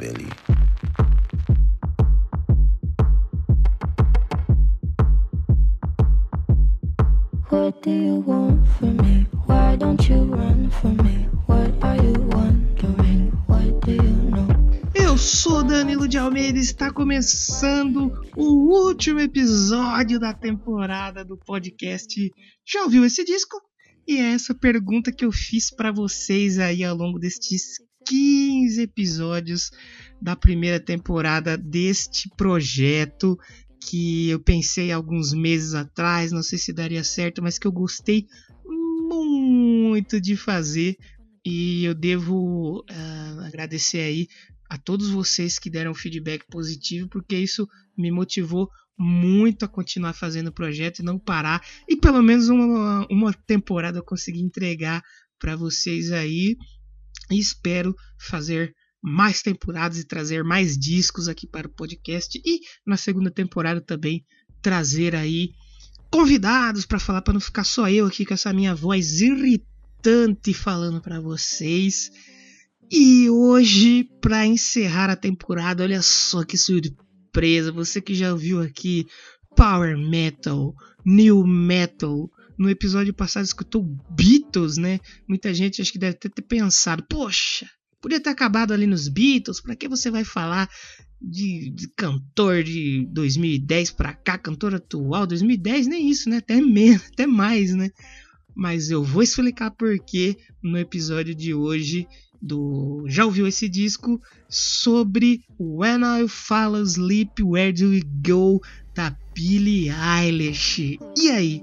Billy. What do you want from me? Why don't you run from me? What are you wondering? What do you know? Eu sou Danilo de Almeida e está começando o último episódio da temporada do podcast. Já ouviu esse disco? E é essa pergunta que eu fiz para vocês aí ao longo destes 15 episódios da primeira temporada deste projeto que eu pensei alguns meses atrás, não sei se daria certo, mas que eu gostei muito de fazer e eu devo uh, agradecer aí a todos vocês que deram feedback positivo, porque isso me motivou muito a continuar fazendo o projeto e não parar. E pelo menos uma, uma temporada eu consegui entregar para vocês aí. E espero fazer mais temporadas e trazer mais discos aqui para o podcast. E na segunda temporada também trazer aí convidados para falar, para não ficar só eu aqui com essa minha voz irritante falando para vocês. E hoje, para encerrar a temporada, olha só que surpresa! Você que já ouviu aqui Power Metal, New Metal, no episódio passado escutou Beatles, né? Muita gente acho que deve ter pensado, poxa, podia ter acabado ali nos Beatles, para que você vai falar de, de, cantor de 2010 para cá, cantor atual, 2010 nem isso, né? Até menos, até mais, né? Mas eu vou explicar por que no episódio de hoje do já ouviu esse disco sobre When I Fall Asleep Where Do We Go da Billie Eilish. E aí,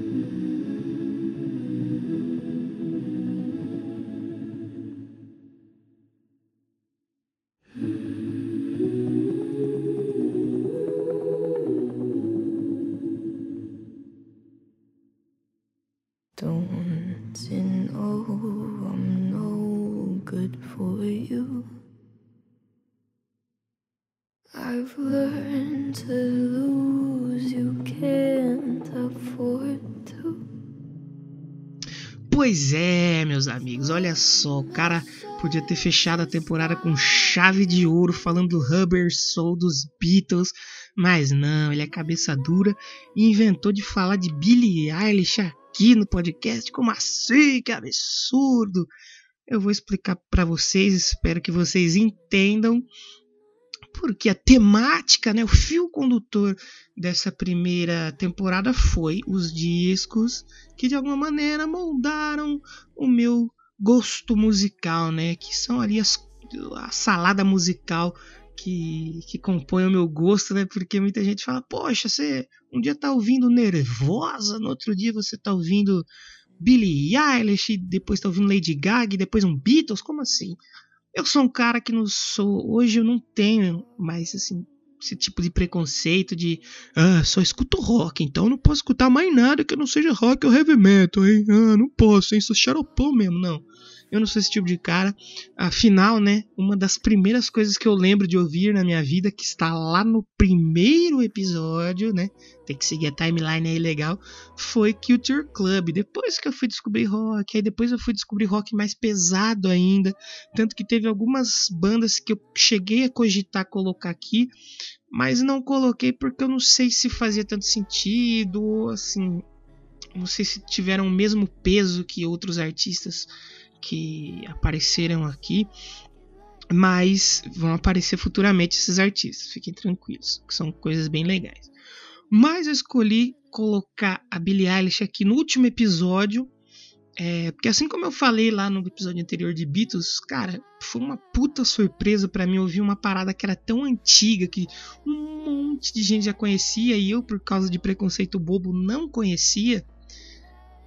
I'm no good for you? I've learned to lose, you can't afford to. Pois é, meus amigos, olha só, o cara podia ter fechado a temporada com chave de ouro falando do Rubber Soul dos Beatles, mas não, ele é cabeça dura e inventou de falar de Billie Eilish aqui no podcast. Como assim? Que absurdo! Eu vou explicar para vocês, espero que vocês entendam porque a temática, né, o fio condutor dessa primeira temporada foi os discos que de alguma maneira moldaram o meu gosto musical, né, que são ali as, a salada musical que, que compõe o meu gosto, né, porque muita gente fala, poxa, você um dia tá ouvindo Nervosa, no outro dia você tá ouvindo Billie Eilish, depois tá ouvindo Lady Gaga, depois um Beatles, como assim? Eu sou um cara que não sou. Hoje eu não tenho mais assim, esse tipo de preconceito de. Ah, só escuto rock, então não posso escutar mais nada que não seja rock ou heavy metal, hein? Ah, não posso, hein? Sou xaropão mesmo, não. Eu não sou esse tipo de cara. Afinal, né? Uma das primeiras coisas que eu lembro de ouvir na minha vida, que está lá no primeiro episódio, né? Tem que seguir a timeline aí legal. Foi Culture Club. Depois que eu fui descobrir rock, aí depois eu fui descobrir rock mais pesado ainda. Tanto que teve algumas bandas que eu cheguei a cogitar colocar aqui, mas não coloquei porque eu não sei se fazia tanto sentido, ou assim. Não sei se tiveram o mesmo peso que outros artistas que apareceram aqui, mas vão aparecer futuramente esses artistas, fiquem tranquilos, que são coisas bem legais. Mas eu escolhi colocar a Billie Eilish aqui no último episódio, é, porque assim como eu falei lá no episódio anterior de Beatles, cara, foi uma puta surpresa para mim ouvir uma parada que era tão antiga que um monte de gente já conhecia e eu, por causa de preconceito bobo, não conhecia.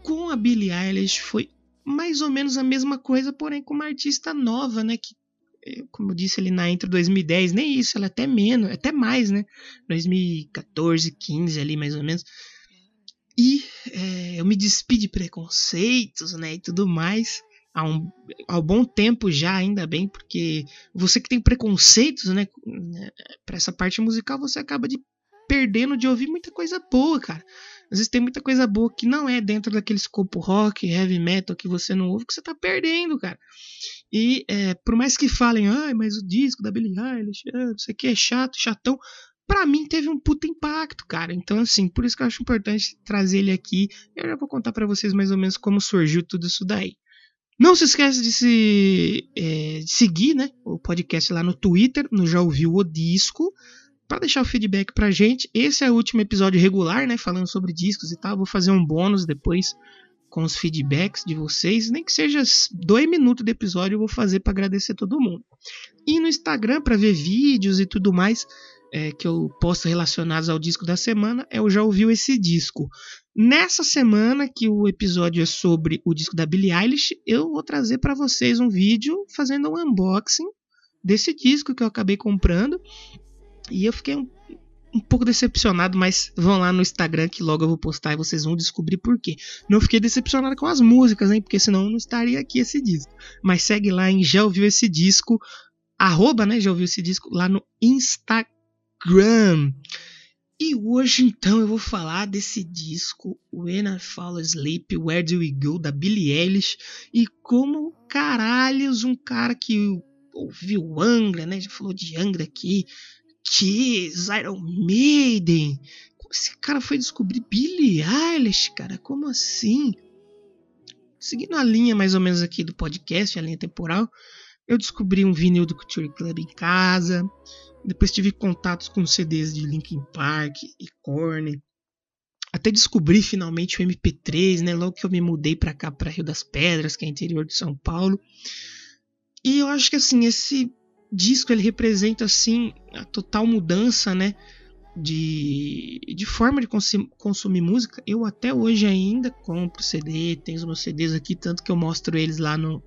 Com a Billie Eilish foi mais ou menos a mesma coisa, porém com uma artista nova, né? Que, como eu disse ali na intro 2010, nem isso, ela é até menos, até mais, né? 2014, 15 ali mais ou menos. E é, eu me despi de preconceitos, né? E tudo mais. há um, há um bom tempo já, ainda bem, porque você que tem preconceitos, né, para essa parte musical, você acaba de perdendo de ouvir muita coisa boa, cara. Às vezes tem muita coisa boa que não é dentro daquele escopo rock, heavy metal que você não ouve, que você tá perdendo, cara. E é, por mais que falem, ai, mas o disco da Billie Eilish, isso aqui é chato, chatão, para mim teve um puta impacto, cara. Então, assim, por isso que eu acho importante trazer ele aqui. Eu já vou contar para vocês mais ou menos como surgiu tudo isso daí. Não se esqueça de, se, é, de seguir né, o podcast lá no Twitter, no Já Ouviu o Disco, para deixar o feedback pra gente. Esse é o último episódio regular, né, falando sobre discos e tal. Vou fazer um bônus depois com os feedbacks de vocês, nem que seja dois minutos de episódio, eu vou fazer para agradecer todo mundo. E no Instagram, para ver vídeos e tudo mais, é, que eu posto relacionados ao disco da semana o Já Ouviu Esse Disco. Nessa semana, que o episódio é sobre o disco da Billie Eilish, eu vou trazer para vocês um vídeo fazendo um unboxing desse disco que eu acabei comprando. E eu fiquei um, um pouco decepcionado, mas vão lá no Instagram que logo eu vou postar e vocês vão descobrir por quê. Não fiquei decepcionado com as músicas, hein? Porque senão não estaria aqui esse disco. Mas segue lá em Já Ouviu Esse Disco, arroba, né? Já ouviu esse disco lá no Instagram. E hoje então eu vou falar desse disco When I Fall Asleep, Where Do We Go, da Billie Eilish, e como caralhos um cara que ouviu Angra, né, já falou de Angra aqui, Kiss, Iron Maiden, como esse cara foi descobrir Billie Eilish, cara, como assim? Seguindo a linha mais ou menos aqui do podcast, a linha temporal, eu descobri um vinil do Culture Club em casa, depois tive contatos com CDs de Linkin Park e Korn. Até descobri finalmente o MP3, né? Logo que eu me mudei para cá, para Rio das Pedras, que é interior de São Paulo. E eu acho que assim, esse disco ele representa assim a total mudança, né? De, de forma de consumir, música. Eu até hoje ainda compro CD, tenho os meus CDs aqui, tanto que eu mostro eles lá no,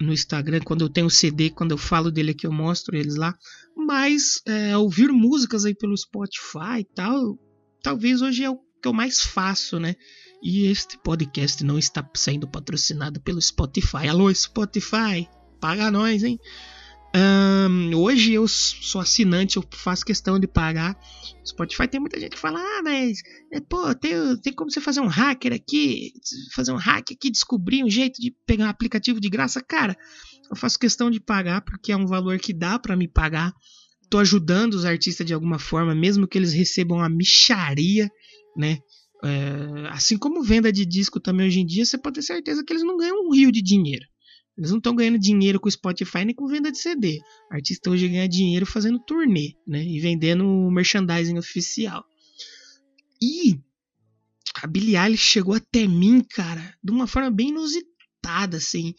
no Instagram, quando eu tenho CD, quando eu falo dele aqui, eu mostro eles lá. Mas é, ouvir músicas aí pelo Spotify e tal, talvez hoje é o que eu mais faço, né? E este podcast não está sendo patrocinado pelo Spotify. Alô, Spotify, paga nós, hein? Um, hoje eu sou assinante, eu faço questão de pagar. Spotify tem muita gente que fala: Ah, mas é, pô, tem, tem como você fazer um hacker aqui, fazer um hack aqui, descobrir um jeito de pegar um aplicativo de graça. Cara, eu faço questão de pagar porque é um valor que dá para me pagar. Tô ajudando os artistas de alguma forma, mesmo que eles recebam a micharia, né? É, assim como venda de disco também hoje em dia, você pode ter certeza que eles não ganham um rio de dinheiro. Eles não estão ganhando dinheiro com o Spotify nem com venda de CD. O artista hoje ganha dinheiro fazendo turnê, né? E vendendo merchandising oficial. E a Billie Eilish chegou até mim, cara, de uma forma bem inusitada, assim.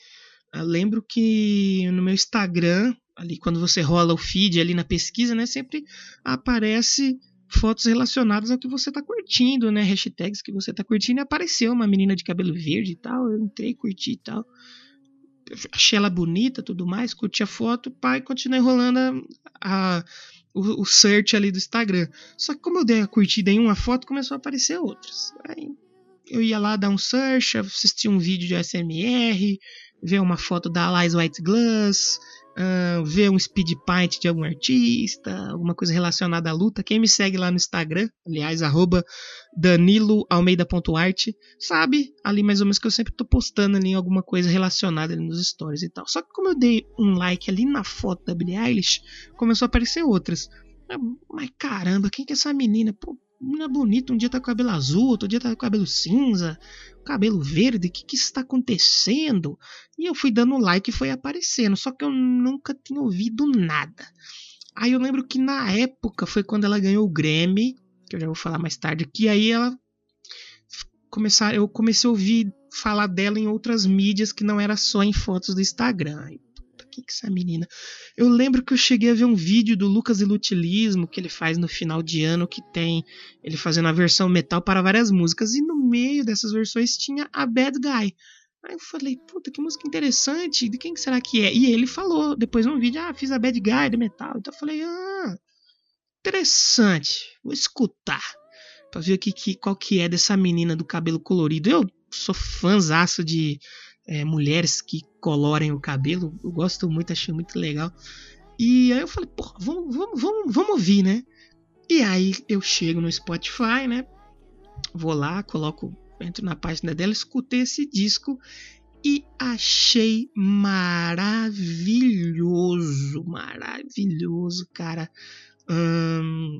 Eu lembro que no meu Instagram, ali quando você rola o feed ali na pesquisa, né, sempre aparece fotos relacionadas ao que você tá curtindo, né, hashtags que você tá curtindo, e apareceu uma menina de cabelo verde e tal, eu entrei, curti e tal achei ela bonita, tudo mais, curti a foto, pai, continuei rolando a, a o, o, search ali do Instagram. Só que como eu dei a curtida em uma foto, começou a aparecer outras. Aí eu ia lá dar um search, assistir um vídeo de SMR, ver uma foto da Lies White Glass, uh, ver um speed paint de algum artista, alguma coisa relacionada à luta. Quem me segue lá no Instagram, aliás, arroba daniloalmeida.art, sabe ali mais ou menos que eu sempre tô postando ali alguma coisa relacionada ali nos stories e tal. Só que como eu dei um like ali na foto da Billie Eilish, começou a aparecer outras. Mas caramba, quem que é essa menina? Pô, menina bonita, um dia tá com cabelo azul, outro dia tá com cabelo cinza, cabelo verde, o que que está acontecendo? E eu fui dando like e foi aparecendo, só que eu nunca tinha ouvido nada. Aí eu lembro que na época foi quando ela ganhou o Grammy, que eu já vou falar mais tarde, que aí ela começar, eu comecei a ouvir falar dela em outras mídias que não era só em fotos do Instagram. Que é essa menina? Eu lembro que eu cheguei a ver um vídeo do Lucas Ilutilismo que ele faz no final de ano que tem ele fazendo a versão metal para várias músicas e no meio dessas versões tinha a Bad Guy. Aí eu falei, puta, que música interessante, de quem que será que é? E ele falou depois num vídeo, ah, fiz a Bad Guy de metal. Então eu falei, ah, interessante, vou escutar pra ver que, que, qual que é dessa menina do cabelo colorido. Eu sou fãzaço de é, mulheres que colorem o cabelo. Eu gosto muito, achei muito legal. E aí eu falei, pô, vamos, vamos, vamos, vamos ouvir, né? E aí eu chego no Spotify, né? Vou lá, coloco, entro na página dela, escutei esse disco e achei maravilhoso, maravilhoso, cara. Hum,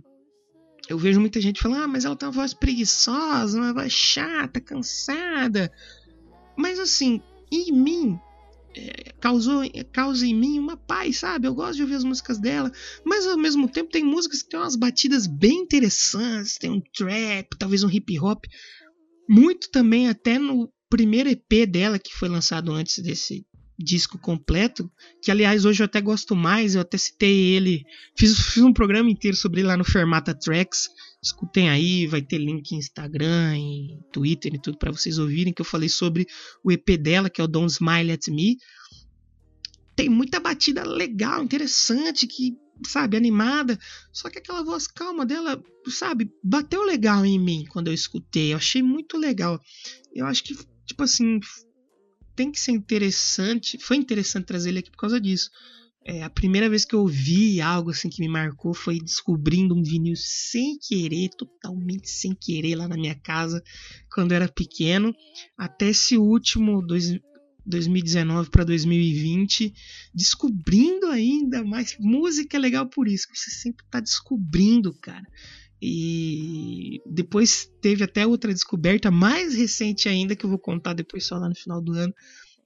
eu vejo muita gente falando, ah, mas ela tem uma voz preguiçosa, uma voz chata, cansada. Mas assim, em mim, é, causou, causa em mim uma paz, sabe? Eu gosto de ouvir as músicas dela, mas ao mesmo tempo tem músicas que tem umas batidas bem interessantes, tem um trap, talvez um hip hop. Muito também até no primeiro EP dela, que foi lançado antes desse disco completo, que aliás hoje eu até gosto mais, eu até citei ele, fiz, fiz um programa inteiro sobre ele lá no Fermata Tracks, escutem aí, vai ter link em Instagram, em Twitter e tudo para vocês ouvirem, que eu falei sobre o EP dela, que é o Don't Smile at Me. Tem muita batida legal, interessante, que sabe, animada. Só que aquela voz calma dela, sabe, bateu legal em mim quando eu escutei. Eu achei muito legal. Eu acho que tipo assim, tem que ser interessante. Foi interessante trazer ele aqui por causa disso. É, a primeira vez que eu vi algo assim que me marcou foi descobrindo um vinil sem querer, totalmente sem querer lá na minha casa quando eu era pequeno, até esse último dois, 2019 para 2020, descobrindo ainda mais música é legal por isso, que você sempre está descobrindo, cara. E depois teve até outra descoberta mais recente ainda, que eu vou contar depois só lá no final do ano,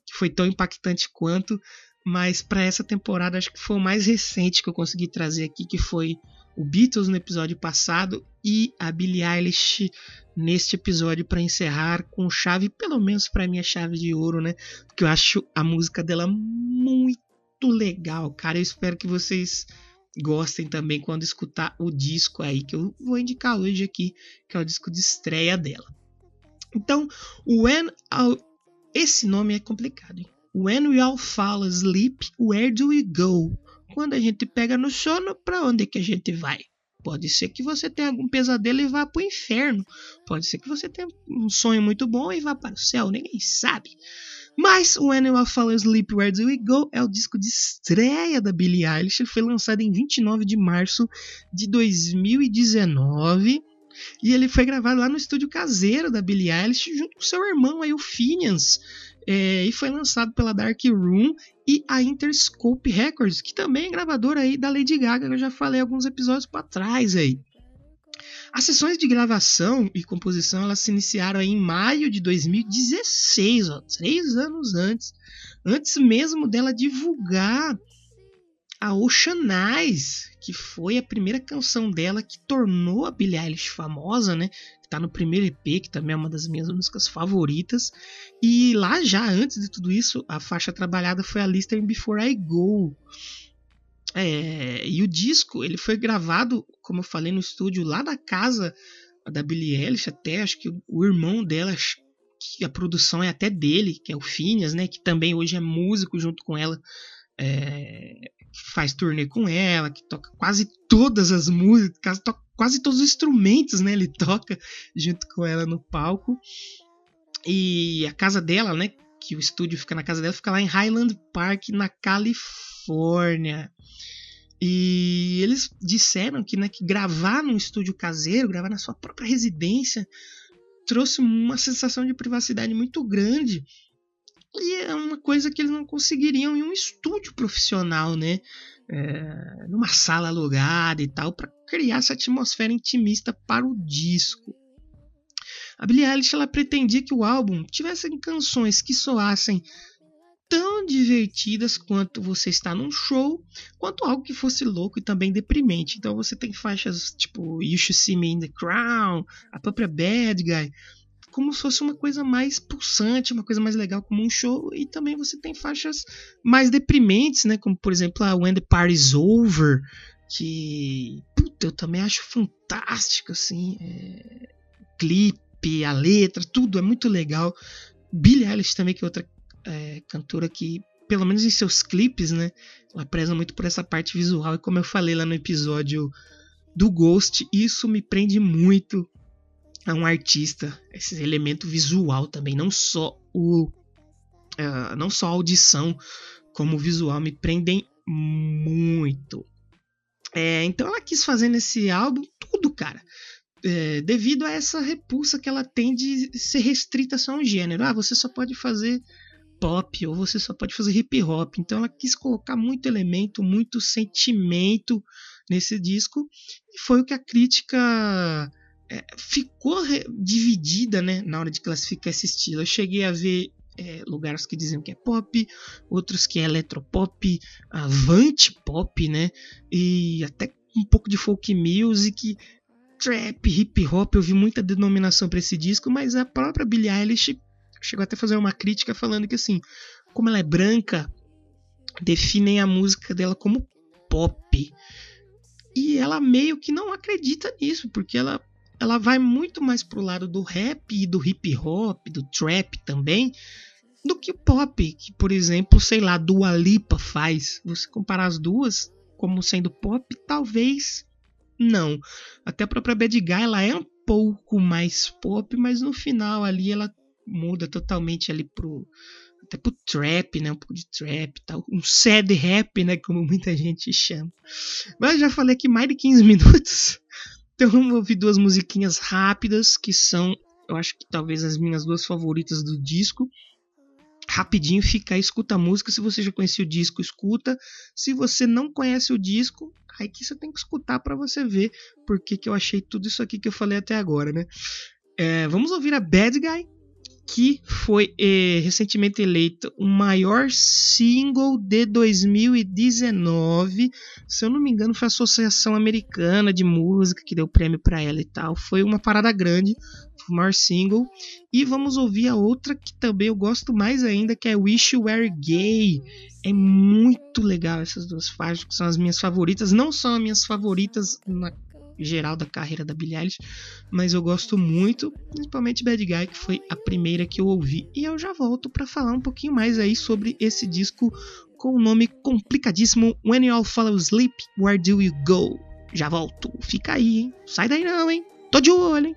que foi tão impactante quanto. Mas para essa temporada, acho que foi o mais recente que eu consegui trazer aqui, que foi o Beatles no episódio passado e a Billie Eilish neste episódio para encerrar com chave, pelo menos para mim, a chave de ouro, né? Porque eu acho a música dela muito legal, cara. Eu espero que vocês gostem também quando escutar o disco aí que eu vou indicar hoje aqui, que é o disco de estreia dela. Então, When I'll... esse nome é complicado. Hein? When we all fall asleep, where do we go? Quando a gente pega no sono, para onde que a gente vai? Pode ser que você tenha algum pesadelo e vá para o inferno. Pode ser que você tenha um sonho muito bom e vá para o céu, ninguém sabe. Mas When You Fall Asleep, Where Do We Go é o disco de estreia da Billie Eilish. Foi lançado em 29 de março de 2019. E ele foi gravado lá no estúdio caseiro da Billie Eilish, junto com seu irmão aí, o Phineas. É, e foi lançado pela Dark Room e a Interscope Records, que também é gravadora aí da Lady Gaga, que eu já falei alguns episódios para trás aí. As sessões de gravação e composição elas se iniciaram em maio de 2016, ó, três anos antes, antes mesmo dela divulgar a Ocean Eyes, que foi a primeira canção dela que tornou a Billie Eilish famosa, né? Tá no primeiro EP, que também é uma das minhas músicas favoritas. E lá já antes de tudo isso, a faixa trabalhada foi a Lister Before I Go. É, e o disco ele foi gravado, como eu falei, no estúdio lá da casa da Billie Eilish, até acho que o irmão dela, que a produção é até dele, que é o Phineas, né, que também hoje é músico junto com ela, é, faz turnê com ela, que toca quase todas as músicas, toca quase todos os instrumentos, né, ele toca junto com ela no palco. E a casa dela, né, que o estúdio fica na casa dela, fica lá em Highland Park, na Califórnia. E eles disseram que, né, que gravar num estúdio caseiro, gravar na sua própria residência, trouxe uma sensação de privacidade muito grande. E é uma coisa que eles não conseguiriam em um estúdio profissional, né? É, numa sala alugada e tal, para criar essa atmosfera intimista para o disco. A Billie Eilish ela pretendia que o álbum tivesse canções que soassem tão divertidas quanto você está num show, quanto algo que fosse louco e também deprimente. Então você tem faixas tipo You Should See Me in the Crown, a própria Bad Guy, como se fosse uma coisa mais pulsante, uma coisa mais legal como um show, e também você tem faixas mais deprimentes, né, como por exemplo a When the Party's Over, que puta, eu também acho fantástico assim, é... clipe, a letra, tudo é muito legal. Billie Eilish também que é outra é, cantora que, pelo menos em seus clipes, né, ela preza muito por essa parte visual. E como eu falei lá no episódio do Ghost, isso me prende muito a um artista, esse elemento visual também, não só o uh, não só a audição, como o visual me prendem muito. É, então ela quis fazer nesse álbum tudo, cara. É, devido a essa repulsa que ela tem de ser restrita só a um gênero. Ah, você só pode fazer pop ou você só pode fazer hip hop. Então ela quis colocar muito elemento, muito sentimento nesse disco e foi o que a crítica ficou dividida, né, na hora de classificar esse estilo. Eu cheguei a ver é, lugares que diziam que é pop, outros que é eletropop, avante pop, né, e até um pouco de folk music, trap, hip hop. Eu vi muita denominação para esse disco, mas a própria Billie Eilish chegou até a fazer uma crítica falando que assim, como ela é branca, definem a música dela como pop. E ela meio que não acredita nisso, porque ela, ela vai muito mais pro lado do rap e do hip hop, do trap também, do que o pop, que por exemplo, sei lá, Dua Lipa faz. Você comparar as duas como sendo pop, talvez não. Até a própria Bad Guy, ela é um pouco mais pop, mas no final ali ela muda totalmente ali pro até pro trap, né? Um pouco de trap tal. Um sad rap, né? Como muita gente chama. Mas já falei aqui mais de 15 minutos. Então vamos ouvir duas musiquinhas rápidas que são, eu acho que talvez as minhas duas favoritas do disco. Rapidinho, fica aí, escuta a música. Se você já conhecia o disco, escuta. Se você não conhece o disco, aí que você tem que escutar para você ver porque que eu achei tudo isso aqui que eu falei até agora, né? É, vamos ouvir a Bad Guy que foi eh, recentemente eleito o maior single de 2019. Se eu não me engano, foi a Associação Americana de Música que deu prêmio para ela e tal. Foi uma parada grande, o maior single. E vamos ouvir a outra que também eu gosto mais ainda, que é Wish You Were Gay. É muito legal essas duas faixas, que são as minhas favoritas. Não são as minhas favoritas na geral da carreira da Billie Eilish, mas eu gosto muito, principalmente Bad Guy, que foi a primeira que eu ouvi. E eu já volto para falar um pouquinho mais aí sobre esse disco com o nome complicadíssimo When You All Follow Sleep, Where Do You Go? Já volto, fica aí, hein? Sai daí não, hein? Tô de olho, hein?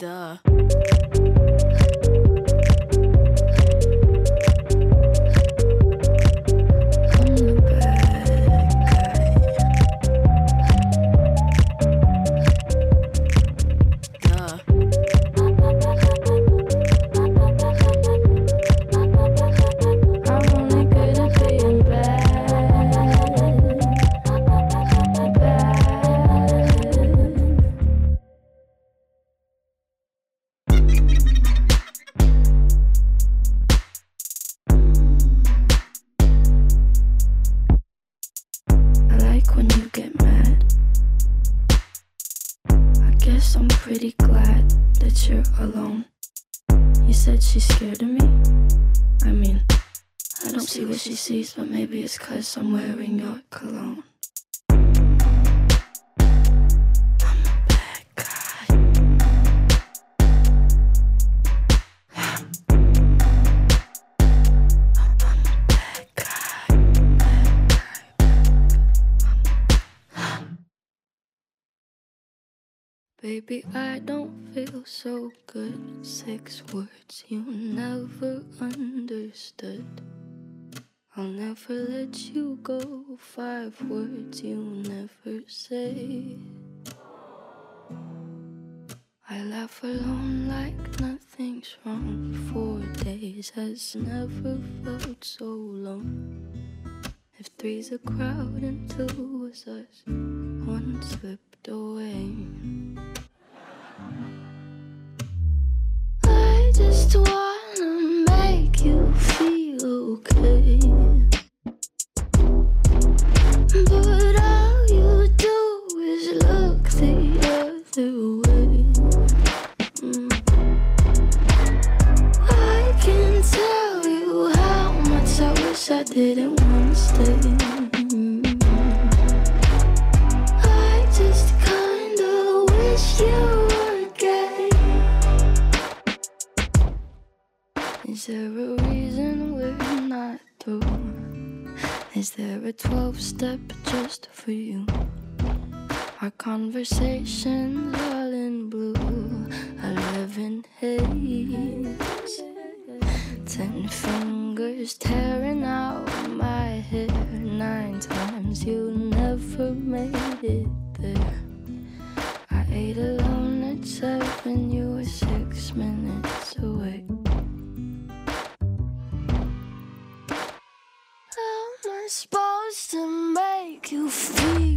Duh. Cause I'm your cologne. Baby, I don't feel so good. Six words you never understood. I'll never let you go. Five words you'll never say. I laugh alone like nothing's wrong. Four days has never felt so long. If three's a crowd and two was us, one slipped away. I just feel okay. But all you do is look the other way. Mm. I can tell you how much I wish I didn't there a 12 step just for you. Our conversations all in blue, 11 haze, 10 fingers tearing out my hair. Nine times you never made it there. I ate alone at 7 to make you feel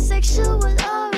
sexual love.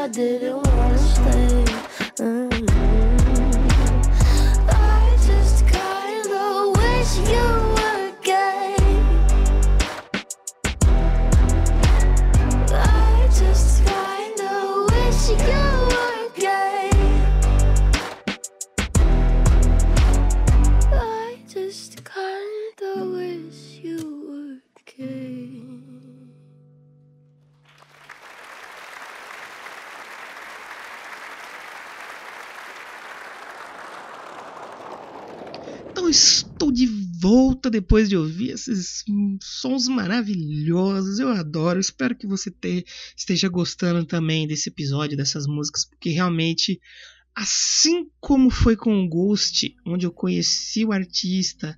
I wish I didn't wanna estou de volta depois de ouvir esses sons maravilhosos. Eu adoro. Espero que você te- esteja gostando também desse episódio, dessas músicas, porque realmente, assim como foi com o Ghost, onde eu conheci o artista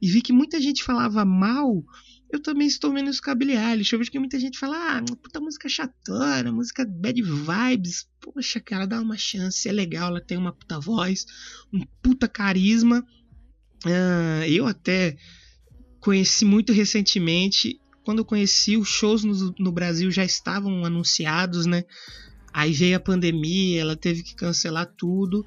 e vi que muita gente falava mal, eu também estou vendo isso com a Billie Eilish. Eu vejo que muita gente fala, ah, puta música chatona, música bad vibes. Poxa, cara, dá uma chance, é legal, ela tem uma puta voz, um puta carisma. Ah, eu até conheci muito recentemente. Quando eu conheci, os shows no, no Brasil já estavam anunciados, né? Aí veio a pandemia, ela teve que cancelar tudo.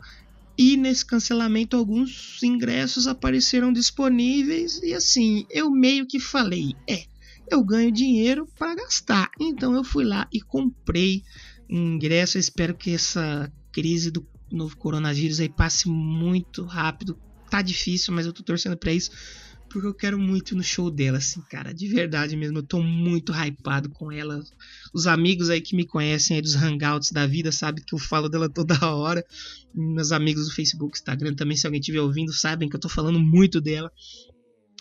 E nesse cancelamento, alguns ingressos apareceram disponíveis. E assim, eu meio que falei: é, eu ganho dinheiro para gastar. Então eu fui lá e comprei ingresso. Eu espero que essa crise do novo coronavírus aí passe muito rápido. Tá difícil, mas eu tô torcendo para isso porque eu quero muito no show dela, assim, cara, de verdade mesmo. Eu tô muito hypado com ela. Os amigos aí que me conhecem aí dos hangouts da vida sabem que eu falo dela toda hora. Meus amigos do Facebook, Instagram também, se alguém estiver ouvindo, sabem que eu tô falando muito dela.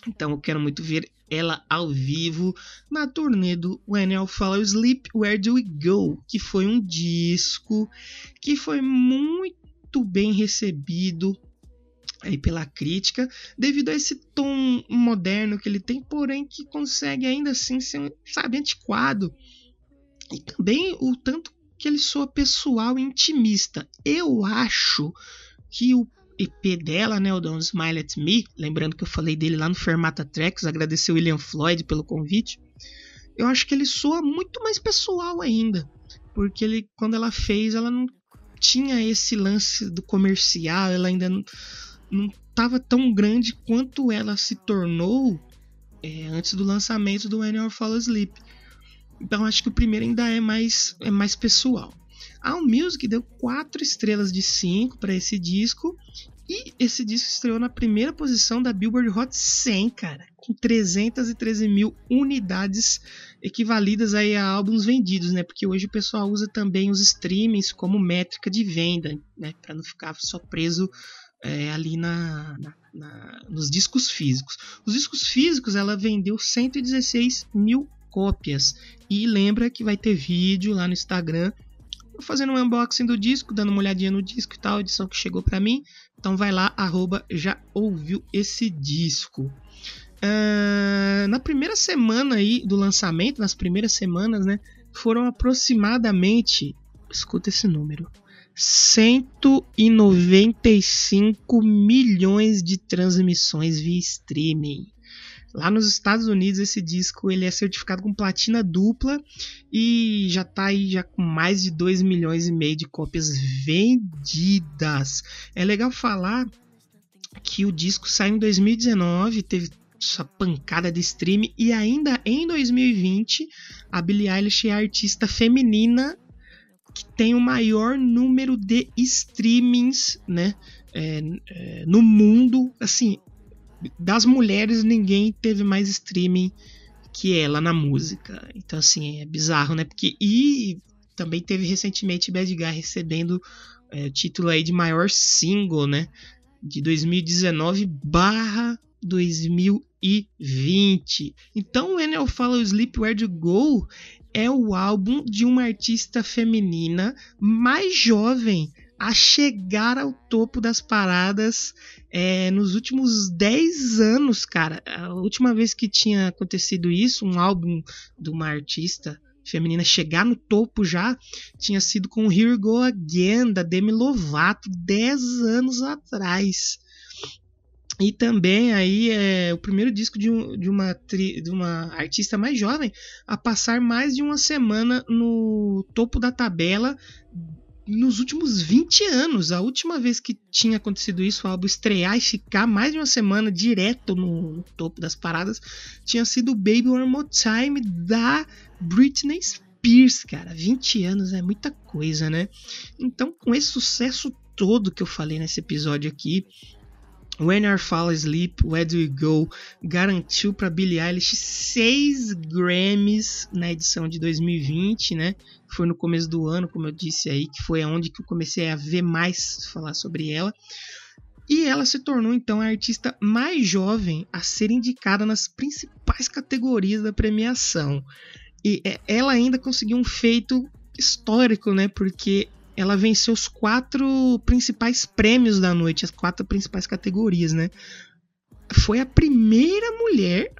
Então eu quero muito ver ela ao vivo na turnê do When I Follow Sleep, Where Do We Go? Que foi um disco que foi muito bem recebido aí pela crítica, devido a esse tom moderno que ele tem, porém que consegue ainda assim ser, sabe, antiquado. E também o tanto que ele soa pessoal e intimista. Eu acho que o EP dela, né, o Don't Smile at Me, lembrando que eu falei dele lá no Fermata Tracks, agradecer o William Floyd pelo convite. Eu acho que ele soa muito mais pessoal ainda, porque ele quando ela fez, ela não tinha esse lance do comercial, ela ainda não, não estava tão grande quanto ela se tornou é, antes do lançamento do When You Fall Asleep. Então acho que o primeiro ainda é mais, é mais pessoal. A Allmusic deu 4 estrelas de 5 para esse disco. E esse disco estreou na primeira posição da Billboard Hot 100, cara, com 313 mil unidades equivalidas aí a álbuns vendidos, né? Porque hoje o pessoal usa também os streamings como métrica de venda, né? Para não ficar só preso é, ali na, na, na, nos discos físicos. Os discos físicos ela vendeu 116 mil cópias. E lembra que vai ter vídeo lá no Instagram fazendo um unboxing do disco, dando uma olhadinha no disco e tal, edição que chegou para mim. Então vai lá, arroba, já ouviu esse disco. Uh, na primeira semana aí do lançamento, nas primeiras semanas, né, foram aproximadamente, escuta esse número, 195 milhões de transmissões via streaming. Lá nos Estados Unidos esse disco ele é certificado com platina dupla e já está aí já com mais de 2 milhões e meio de cópias vendidas. É legal falar que o disco saiu em 2019, teve essa pancada de stream e ainda em 2020 a Billie Eilish é a artista feminina que tem o maior número de streamings, né, é, é, no mundo. Assim, das mulheres ninguém teve mais streaming que ela na música. Então assim, é bizarro, né? Porque e também teve recentemente Bad Guy recebendo é, o título aí de maior single, né? De 2019 barra 2020. Então, When I Follow Sleep Where to Go é o álbum de uma artista feminina mais jovem a chegar ao topo das paradas é, nos últimos 10 anos, cara. A última vez que tinha acontecido isso, um álbum de uma artista feminina chegar no topo já, tinha sido com Here Go Again, da Demi Lovato, 10 anos atrás. E também aí é o primeiro disco de, um, de, uma, de uma artista mais jovem a passar mais de uma semana no topo da tabela nos últimos 20 anos. A última vez que tinha acontecido isso, o álbum estrear e ficar mais de uma semana direto no, no topo das paradas, tinha sido Baby One More Time da Britney Spears, cara. 20 anos é muita coisa, né? Então, com esse sucesso todo que eu falei nesse episódio aqui, When Our Fall Asleep, Where Do We Go garantiu para Billie Eilish seis Grammys na edição de 2020, né? Foi no começo do ano, como eu disse aí, que foi aonde que eu comecei a ver mais falar sobre ela. E ela se tornou então a artista mais jovem a ser indicada nas principais categorias da premiação. E é, ela ainda conseguiu um feito histórico, né? Porque ela venceu os quatro principais prêmios da noite, as quatro principais categorias, né? Foi a primeira mulher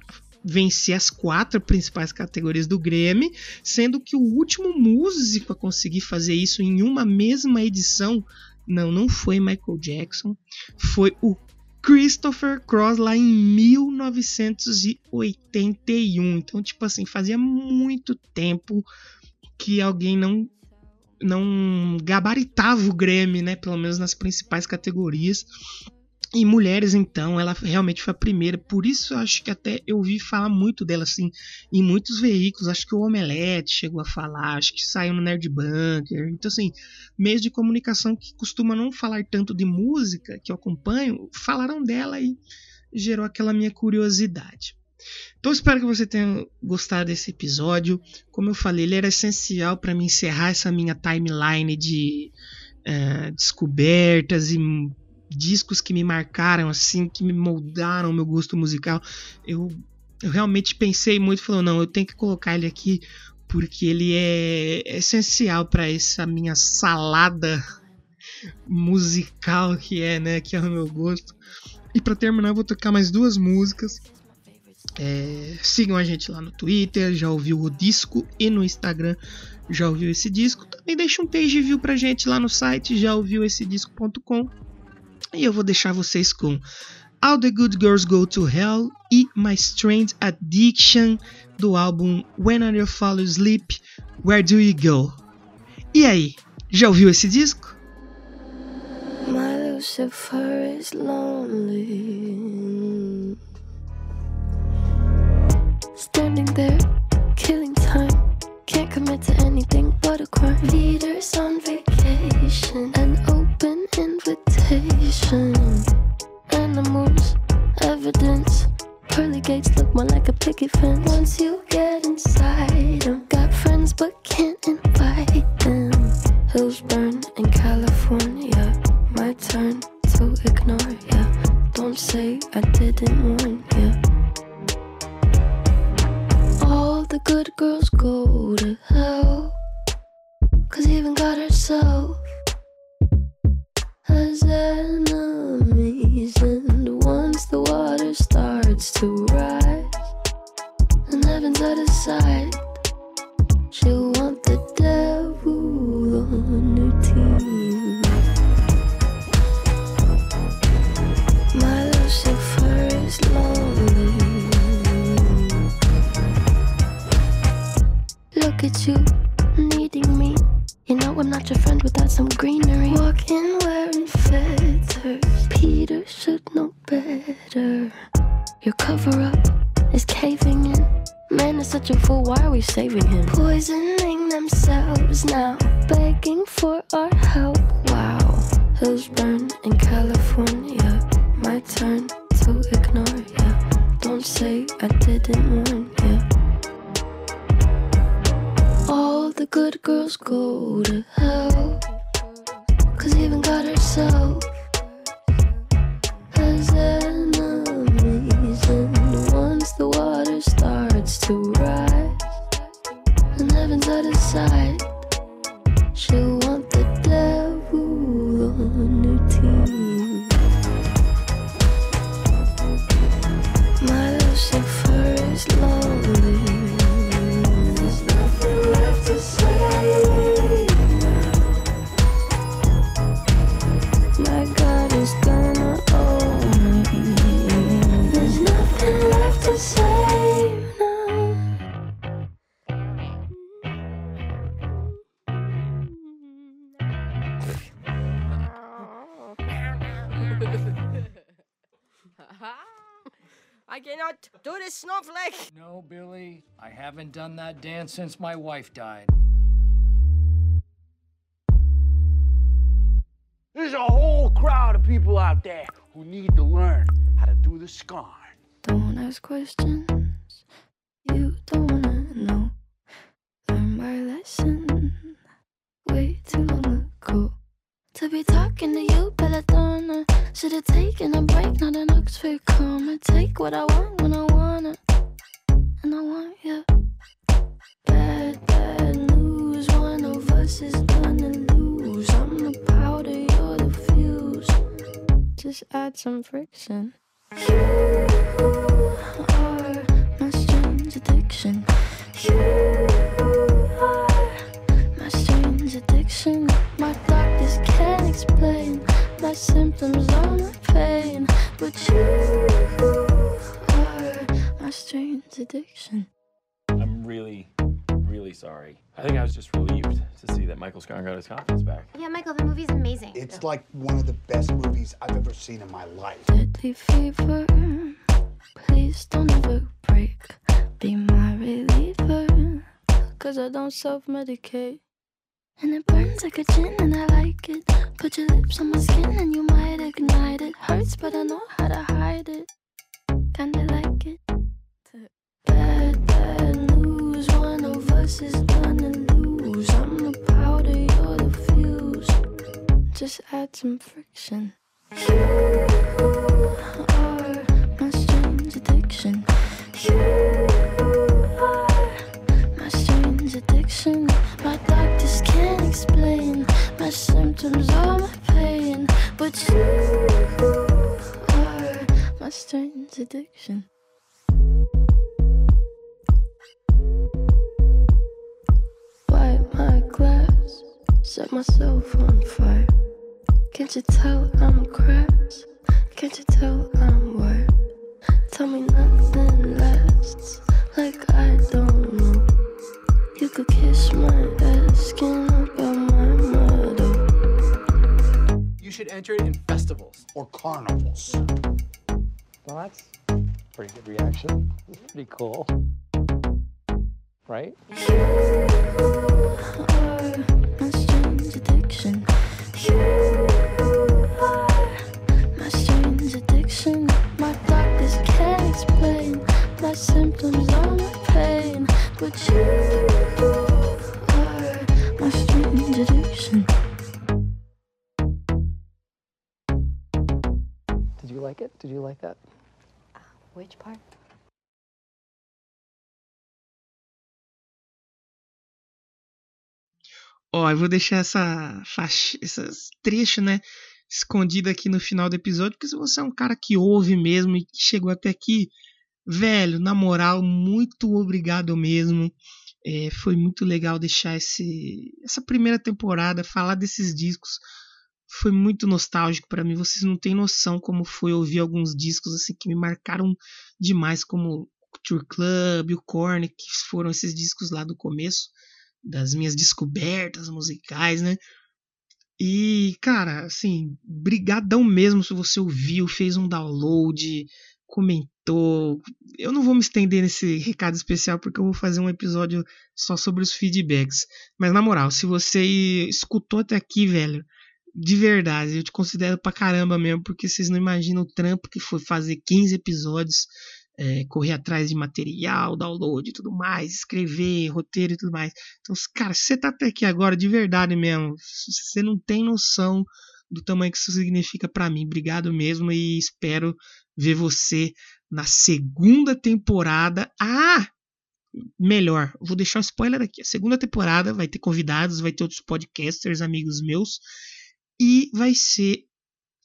vencer as quatro principais categorias do Grammy, sendo que o último músico a conseguir fazer isso em uma mesma edição, não, não foi Michael Jackson, foi o Christopher Cross lá em 1981. Então, tipo assim, fazia muito tempo que alguém não não gabaritava o Grammy, né? Pelo menos nas principais categorias. E Mulheres, então, ela realmente foi a primeira. Por isso eu acho que até eu ouvi falar muito dela, assim, em muitos veículos. Acho que o Omelete chegou a falar, acho que saiu no Nerd Bunker. Então, assim, meios de comunicação que costumam não falar tanto de música, que eu acompanho, falaram dela e gerou aquela minha curiosidade. Então espero que você tenha gostado desse episódio. Como eu falei, ele era essencial para me encerrar essa minha timeline de uh, descobertas e discos que me marcaram, assim, que me moldaram o meu gosto musical. Eu, eu realmente pensei muito, falou, não, eu tenho que colocar ele aqui porque ele é essencial para essa minha salada musical que é, né, que é o meu gosto. E para terminar, eu vou tocar mais duas músicas. É, sigam a gente lá no Twitter, já ouviu o disco e no Instagram já ouviu esse disco. Também deixa um page view pra gente lá no site já ouviu esse disco.com e eu vou deixar vocês com All the Good Girls Go to Hell e My Strange Addiction do álbum When I Fall Asleep, Where Do You Go? E aí, já ouviu esse disco? My Lucifer is lonely. Standing there, killing time. Can't commit to anything but a crime. Leaders on vacation, an open invitation. Animals, evidence. Pearly gates look more like a picket fence. Once you get inside them, got friends but can't invite them. Hills burn in California. My turn to ignore ya. Don't say I didn't warn in California. My turn to ignore ya. Don't say I didn't warn ya. All the good girls go to hell. Cause even God herself snowflake. No, Billy, I haven't done that dance since my wife died. There's a whole crowd of people out there who need to learn how to do the scarn. Don't ask questions you don't wanna know. Learn my lesson To be talking to you, Belladonna. Should've taken a break, not an Oxford comma. Take what I want when I want it, and I want you. Bad, bad news. One of us is gonna lose. I'm the powder, you're the fuse. Just add some friction. You are my strange addiction. You are strange addiction. My doctors can't explain my symptoms or my pain, but you are my strange addiction. I'm really, really really sorry. I think I was just relieved to see that Michael Scott got his confidence back. Yeah, Michael, the movie's amazing. It's like one of the best movies I've ever seen in my life. Deadly fever. Please don't ever break. Be my reliever. Cause I don't self medicate. And it burns like a gin, and I like it. Put your lips on my skin, and you might ignite it. Hurts, but I know how to hide it. Kinda like it. Bad, bad news. One of us is gonna lose. I'm the powder, you're the fuse. Just add some friction. You are my strange addiction. You symptoms of my pain, but you are my strange addiction. Wipe my glass, set myself on fire. Can't you tell I'm crass? Can't you tell I'm worth? Tell me nothing lasts, like I don't know. You could kiss my ass, skin up should enter it in festivals. Or carnivals. Well, that's a pretty good reaction. It's pretty cool. Right? You are my strange addiction. You are my strange addiction. My doctors can't explain my symptoms or my pain, but you Did you like that? Which part? Ó, eu vou deixar essa faixa, esses trechos, né, escondido aqui no final do episódio, porque se você é um cara que ouve mesmo e que chegou até aqui, velho, na moral, muito obrigado mesmo. É, foi muito legal deixar esse, essa primeira temporada, falar desses discos. Foi muito nostálgico para mim. Vocês não têm noção como foi ouvir alguns discos assim que me marcaram demais, como Culture Club, o Korn, que foram esses discos lá do começo das minhas descobertas musicais, né? E, cara, assim, brigadão mesmo se você ouviu, fez um download, comentou. Eu não vou me estender nesse recado especial porque eu vou fazer um episódio só sobre os feedbacks. Mas na moral, se você escutou até aqui, velho, de verdade, eu te considero pra caramba mesmo, porque vocês não imaginam o trampo que foi fazer 15 episódios, é, correr atrás de material, download e tudo mais, escrever, roteiro e tudo mais. Então, cara, você tá até aqui agora, de verdade mesmo, você não tem noção do tamanho que isso significa para mim. Obrigado mesmo e espero ver você na segunda temporada. Ah! Melhor, vou deixar um spoiler aqui. A segunda temporada vai ter convidados, vai ter outros podcasters, amigos meus. E vai ser.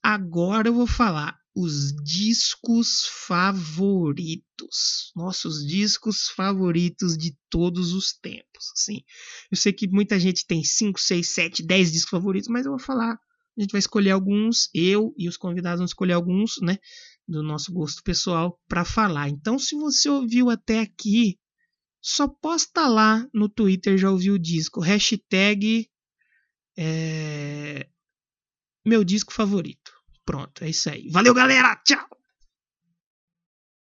Agora eu vou falar os discos favoritos. Nossos discos favoritos de todos os tempos. Assim, eu sei que muita gente tem 5, 6, 7, 10 discos favoritos, mas eu vou falar. A gente vai escolher alguns, eu e os convidados vão escolher alguns, né? Do nosso gosto pessoal para falar. Então, se você ouviu até aqui, só posta lá no Twitter, já ouviu o disco. Hashtag. É, meu disco favorito. Pronto, é isso aí. Valeu, galera! Tchau!